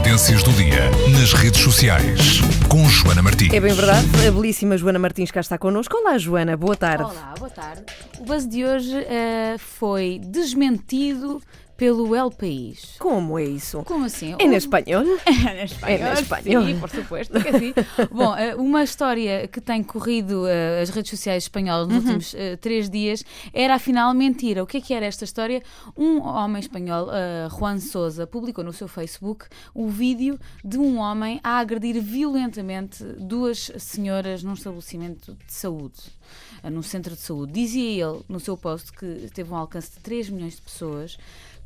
Notícias do dia nas redes sociais com Joana Martins. É bem verdade, a belíssima Joana Martins cá está connosco. Olá, Joana, boa tarde. Olá, boa tarde. O buzz de hoje uh, foi desmentido pelo El País. Como é isso? Como assim? É na espanhol? É na espanhol. É espanhol. Sim, por supuesto que sim. Bom, eh, uma história que tem corrido uh, as redes sociais espanholas nos uhum. últimos uh, três dias era afinal mentira. O que é que era esta história? Um homem espanhol, uh, Juan Souza, publicou no seu Facebook o vídeo de um homem a agredir violentamente duas senhoras num estabelecimento de saúde, num centro de saúde. Dizia ele no seu post que teve um alcance de 3 milhões de pessoas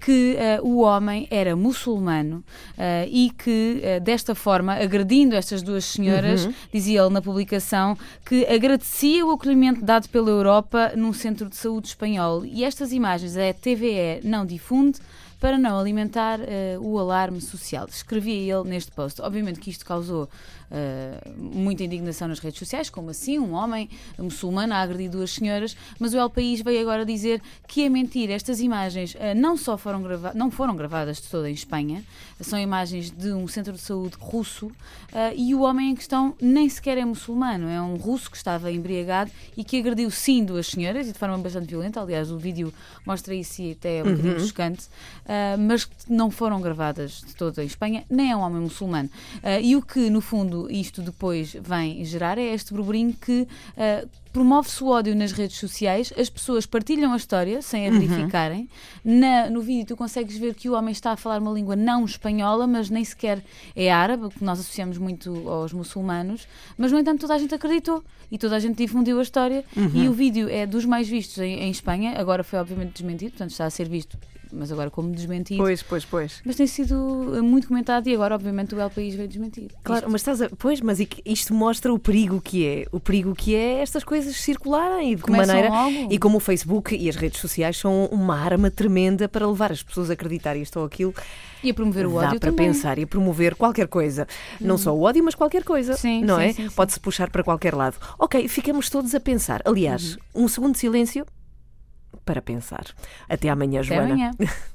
que uh, o homem era muçulmano uh, e que, uh, desta forma, agredindo estas duas senhoras, uhum. dizia ele na publicação, que agradecia o acolhimento dado pela Europa num centro de saúde espanhol. E estas imagens a TVE não difunde para não alimentar uh, o alarme social. Escrevia ele neste post. Obviamente que isto causou uh, muita indignação nas redes sociais, como assim um homem muçulmano a agredir duas senhoras, mas o El País veio agora dizer que é mentira. Estas imagens uh, não só foram, grava não foram gravadas de toda em Espanha, são imagens de um centro de saúde russo e o homem em questão nem sequer é muçulmano, é um russo que estava embriagado e que agrediu sim duas senhoras e de forma bastante violenta. Aliás, o vídeo mostra isso e até é um uhum. bocadinho chocante. Uh, mas não foram gravadas de toda em Espanha, nem é um homem muçulmano. Uh, e o que, no fundo, isto depois vem gerar é este burburinho que uh, promove-se o ódio nas redes sociais, as pessoas partilham a história sem a uhum. verificarem. Uhum. Na, no vídeo tu consegues ver que o homem está a falar uma língua não espanhola, mas nem sequer é árabe, que nós associamos muito aos muçulmanos, mas no entanto toda a gente acreditou e toda a gente difundiu a história uhum. e o vídeo é dos mais vistos em, em Espanha, agora foi obviamente desmentido, portanto está a ser visto mas agora como desmentido. Pois, pois, pois. Mas tem sido muito comentado e agora, obviamente, o El País veio desmentir. Claro, isto. mas estás a... Pois, mas isto mostra o perigo que é. O perigo que é estas coisas circularem e de que maneira. Logo. E como o Facebook e as redes sociais são uma arma tremenda para levar as pessoas a acreditar isto ou aquilo. E a promover o Dá ódio para também. pensar e a promover qualquer coisa. Hum. Não só o ódio, mas qualquer coisa. Sim, não sim, é? Pode-se puxar para qualquer lado. Ok, ficamos todos a pensar. Aliás, uhum. um segundo de silêncio para pensar. Até amanhã, Até Joana. Amanhã.